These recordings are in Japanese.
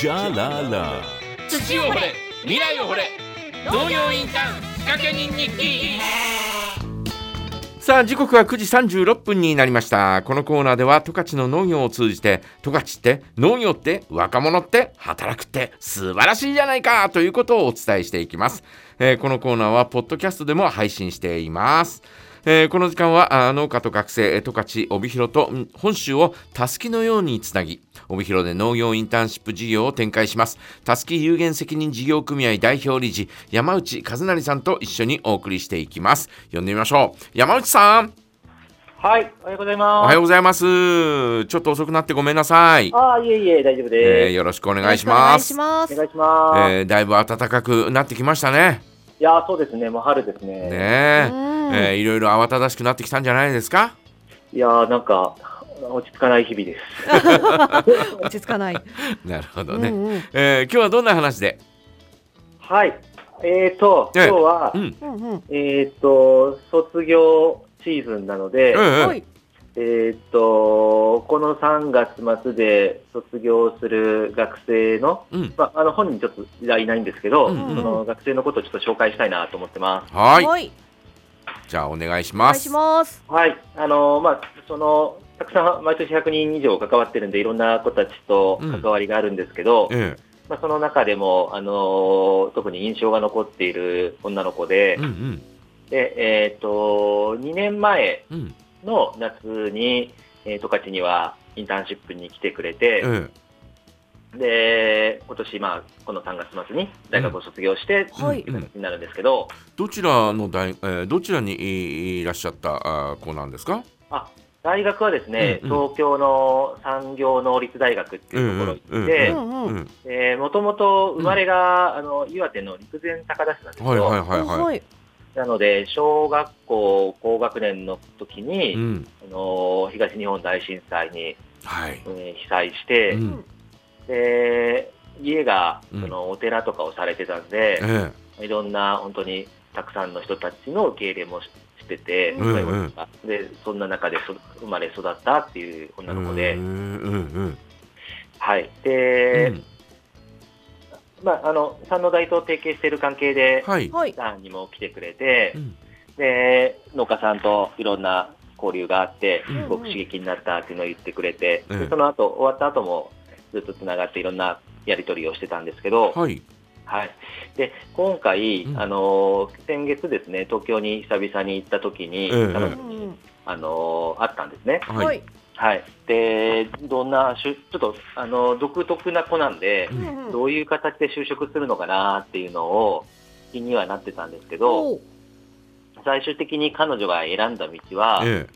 じゃらら土を掘れ未来を掘れ。農業インターン仕掛け人日記。さあ時刻は9時36分になりました。このコーナーでは十勝の農業を通じて十勝って農業って若者って働くって素晴らしいじゃないかということをお伝えしていきます、えーこのコーナーはポッドキャストでも配信していますえーこの時間はあ農家と学生えー十勝帯広とうん本州をたすきのようにつなぎ帯広で農業インターンシップ事業を展開しますたすき有限責任事業組合代表理事山内和成さんと一緒にお送りしていきます呼んでみましょう山内さんはい、おはようございおます。はようございますちょっと遅くなってごめんなさい、ああ、いえいえ、大丈夫えーです。よろしくお願いしお願ますいしますお。願いします。えーだいぶ暖かくなってきましたねいやー、そうですね、もう春ですね。ねえうんえーいろいろ慌ただしくなってきたんじゃないですか？いやー、なんか、落ち着かない日々です。落ち着かない。なるほどね、うんうんえー今日はどんな話で？はい。えーと、ええ今日は、うんうんうん。えーと、卒業シーズンなので、ええはい。えーと、この3月末で卒業する学生の、うん。まあ、あの、本人ちょっといないんですけど、うん。うん。その学生のことをちょっと紹介したいなと思ってます。はい。はい。じゃあお願いしお願いします。ます。はい、あのまあ、そのたくさん毎年100人以上関わってるんで、いろんな子たちと関わりがあるんですけど、えまあ、その中でも、あの特に印象が残っている女の子で、えうんうん。でえー、と2年前うんの夏に、えー、十勝にはインターンシップに来てくれて、えで今年、まあ、この3月末に大学を卒業して、えはい。になるんですけど、どちらの大、えーどちらにいいらっしゃった子なんですか？あ大学はですね、うんうん。東京の産業能率大学っていうところに行っもともと生まれが、あの岩手の陸前高田市なんですよ、はいはいはいはい、はい。なので小学校高学年の時に、うん。あの東日本大震災に、はい。えー被災して、うん。で家がうん。そのお寺とかをされてたんで、えいろんな本当にたくさんの人たちの受け入れもししてて、うんそういうことが。でそんな中でそ生まれ育ったっていうえ女の子で、うんうんはい、うで、んまあ、あの山王大と提携している関係で、はい。はい。さんにも来てくれてう、ん。で農家さんといろんな交流があって、うん。すごく刺激になったっていうのを言ってくれて、ええでその後終わった後もずっとつながっていろんなやり取りをしてたんですけど、はい。はい、で今回、うん。あの先月ですね東京に久々に行った時に、ええ。彼女うんうん。あの会ったんですね。はい、はい。はい、でどんなしゅちょっとあの独特な子なんで、うんうん。どういう形で就職するのかなっていうのを気にはなってたんですけど、最終的に彼女が選んだ道は、え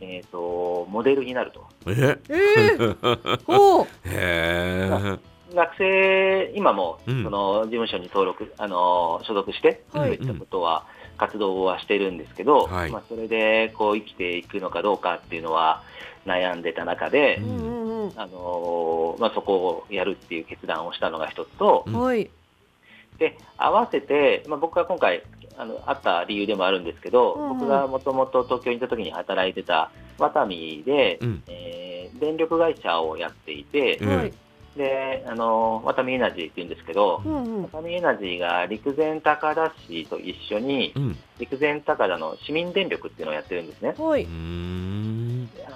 えー、とモデルになると。ええええ。おう。へえ学生、今もうんその事務所に登録、あの所属して、はいそういったことは、活動はしてるんですけど、はいまあ、それでこう生きていくのかどうかっていうのは悩んでた中で。あのまあ、そこをやるっていう決断をしたのが一つと、うんはい。で合わせて、まあ、僕が今回あの会った理由でもあるんですけど、うんうん僕がもともと東京にいた時に働いてたワタミで、うんえー電力会社をやっていて、うんはい。であのワタミエナジーっていうんですけど、うんうんワ。タミエナジーが陸前高田市と一緒にうん陸前高田の市民電力っていうのをやってるんですね。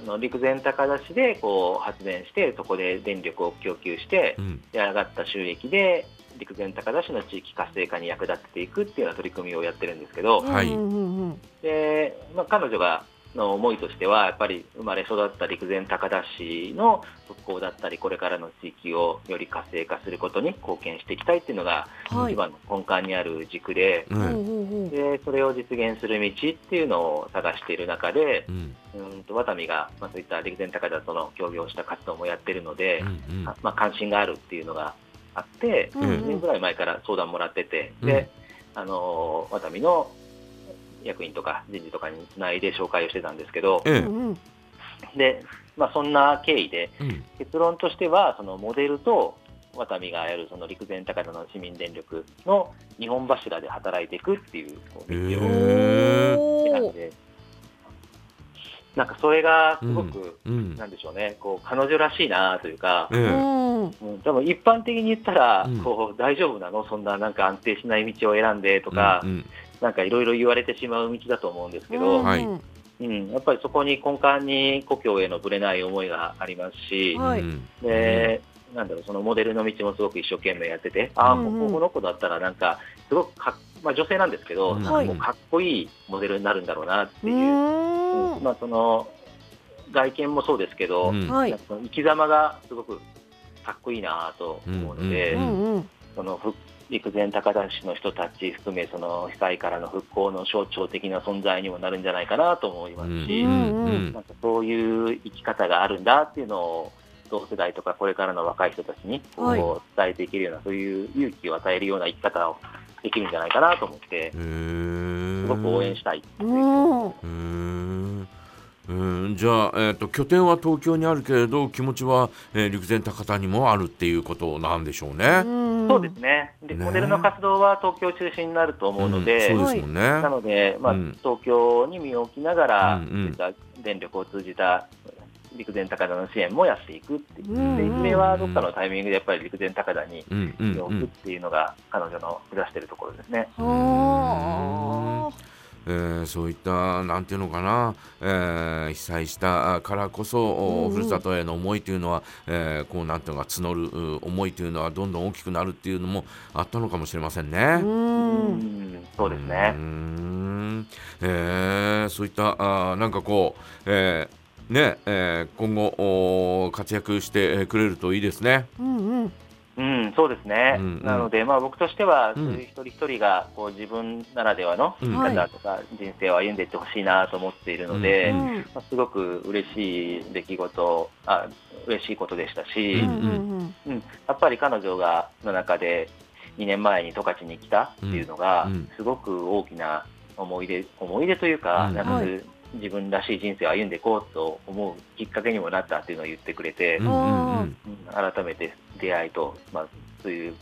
の陸前高田市でこう発電してそこで電力を供給してうん。で上がった収益で陸前高田市の地域活性化に役立てていくっていうような取り組みをやってるんですけど、はい。でまあ、彼女がの思いとしてはやっぱり生まれ育った陸前高田市の復興だったりこれからの地域をより活性化することに貢献していきたいっていうのがはい。一番の根幹にある軸で,、うんでそれを実現する道っていうのを探している中でうん。うんとワタミが、まあ、そういった陸前高田との協業した活動もやってるので、うんうん。あまあ、関心があるっていうのがあって、うん。うん1年ぐらい前から相談もらってて、で、あのーワタミの役員とか人事とかにつないで紹介をしてたんですけど、ええ。で、まあ、そんな経緯で、うん。結論としては、そのモデルとワタミがやるその陸前高田の市民電力の日本柱で働いていくっていう道を選んで、なんかそれがすごく、うん。なんでしょうね、こう彼女らしいなというか、ええ。うん。一般的に言ったら、うん。こう大丈夫なの、そんななんか安定しない道を選んでとか、うんなんかいろいろ言われてしまう道だと思うんですけど、うん。はい。うん、やっぱりそこに根幹に故郷へのぶれない思いがありますし、はい。うん。で、なんだろう、そのモデルの道もすごく一生懸命やってて、ああ、うんうんもうこの子だったらなんか、すごくかっ、まあ、女性なんですけど、うん。なんかこうかっこいいモデルになるんだろうなってう。いう、ん。うん。まあ、その外見もそうですけど、うん。はい。なんかその生き様がすごくかっこいいなと思うので、ううんうん。そのふ陸前高田市の人たち含め、その被災からの復興の象徴的な存在にもなるんじゃないかなと思いますし、うんうんなんかそういう生き方があるんだっていうのを、同世代とかこれからの若い人たちにこうはい。伝えていけるような、そういう勇気を与えるような生き方をできるんじゃないかなと思って、すごく応援したい。うんうー。んうん。じゃあ、えー、と拠点は東京にあるけれど気持ちは、えー陸前高田にもあるっていうことなんでしょうね。そうですね。で、ね。モデルの活動は東京中心になると思うので、うんそうですもんね。なので、まあうん。東京に身を置きながら、うんうん。そういった電力を通じた陸前高田の支援もやっていくっていう、うん。でいずれはどっかのタイミングでやっぱり陸前高田にうんうん身を置くっていうのが、彼女の目指しているところですね。はえーそういったなんていうのかな、えー被災したからこそ、おうんうんふるさとへの思いというのは、えーこうなんていうのか募るう思いというのはどんどん大きくなるっていうのもあったのかもしれませんね。あううんんそうですうーね。んえーそういったあーなんかこう、えーねえー今後お活躍してくれるといいですね。うんうんうん、そうですね。うんうん。なので、まあ、僕としては、うん。そういう一人一人がこう自分ならではのうん。はい方とか人生を歩んでいってほしいなと思っているので、うんうん。まあ、すごく嬉しい出来事、あ嬉しいことでしたし、ううんん。うん、やっぱり彼女がの中で2年前に十勝に来たっていうのが、すごく大きな思い出思い出というか、うん。なんかはい。自分らしい人生を歩んでいこうと思うきっかけにもなったっていうのを言ってくれて、うんうんうん。うん改めて出会いと、まあ、そういう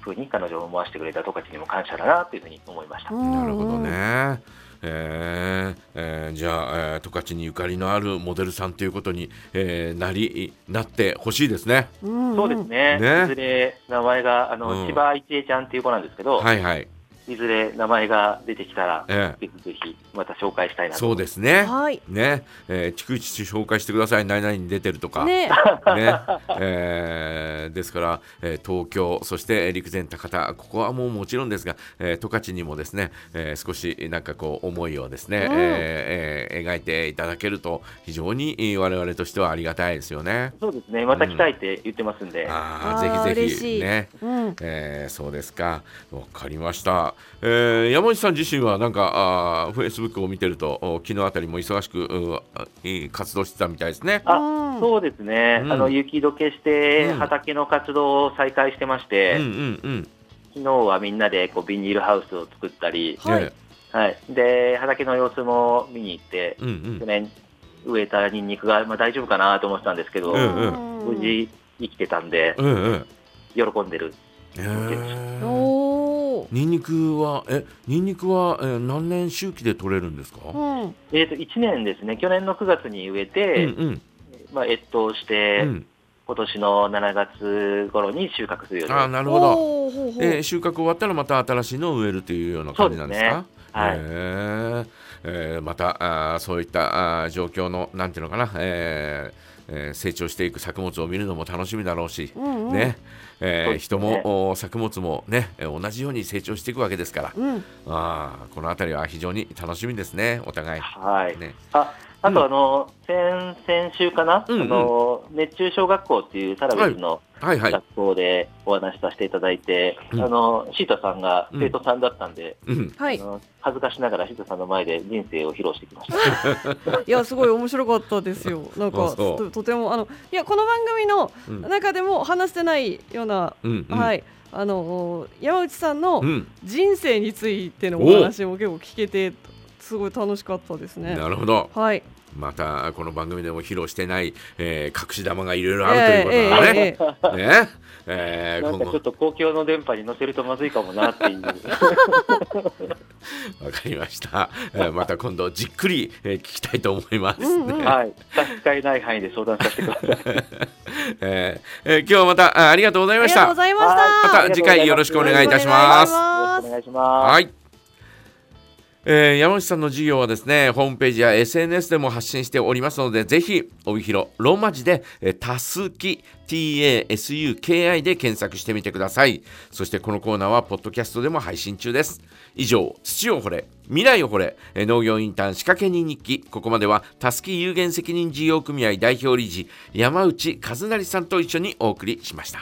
ふうに彼女を思わせてくれた十勝にも感謝だなというふうに思いました。うんなるほどね。えーえーじゃあ、えー十勝にゆかりのあるモデルさんということに、えーなりなってほしいですね。うんそうですね、ねいずれ名前があの、うん千葉一恵ちゃんっていう子なんですけど、はいはい。いずれ名前が出てきたら、えぜひぜひまた紹介したいーなと。そうですね。はい。ね、えー、逐一紹介してください。何々に出てるとか。ね。ね。えーですから、えー東京そしてえー陸前高田ここはもうもちろんですが、えー十勝にもですね、えー少しなんかこう思いをですね、うん。えーえー描いていただけると非常にえー我々としてはありがたいですよね。そうですね、また来たいって言ってますんで、ああーあぜひぜひ。ね。うん。えーそうですか。わかりました、えー山内さん自身はなんかあフェイスブックを見てるとお昨日あたりも忙しく活動してたみたいですね。あうん。そうですね、うん。あの雪解けしてうん。畑の活動を再開してまして、うんうんうん。昨日はみんなでこうビニールハウスを作ったり、はい。ねはい、で畑の様子も見に行って、うんうん。去年植えたニンニクが、まあ、大丈夫かなと思ってたんですけど、うんうん。無事生きてたんで、うんうん。喜んでる。えー。おーニンニクはえニンニクは、えー何年周期で取れるんですか？うん。えー、と1年ですね、去年の9月に植えて、うんうん。まあ、越冬して、うん。今年の7月頃に収穫するようにあーなるほど。ほうほうほう。えー収穫終わったらまた新しいのを植えるというような感じなんですか？はい。へーえーまたあーそういったあー状況のなんていうのかな、えーえー成長していく作物を見るのも楽しみだろうし、うんうんね、えーそうです人ねもお作物もねえー同じように成長していくわけですから、うんあーこの辺りは非常に楽しみですねお互い。はい。ね。ああと、あの、先々週かな、うんうん。あの、熱中小学校っていうサラベスのはい。はい。学校でお話しさせていただいて、うん。あの、シータさんがうん。生徒さんだったんで、うん。はい。あの恥ずかしながらシータさんの前で人生を披露してきました。いやすごい面白かったですよ。なんあかととてもあのいやこの番組のうん。中でも話してないような、はい。あの山内さんのうん。人生についてのお話も結構聞けてすごい楽しかったですねなるほど。はいまたこの番組でも披露してない、えー隠し玉がいろいろあるということだね。えええええねえーなんかちょっと公共の電波に乗せるとまずいかもなっていう。わかりました、えーまた今度じっくり、えー聞きたいと思います、ねうんうんはい。差し支えない範囲で相談させてください。えーえー今日はまたあありがとうございましたがとうございました。また次回よろしくお願いいたしますよろしくお願いします。はい。えー山内さんの授業はですね、ホームページや SNS でも発信しておりますので、ぜひ、帯広、ローマ字で、えーたすき、TASUKI で検索してみてください。そしてこのコーナーは、ポッドキャストでも配信中です。以上、土を掘れ、未来を掘れ、えー農業インターン仕掛け人日記。ここまでは、たすき有限責任事業組合代表理事、山内和成さんと一緒にお送りしました。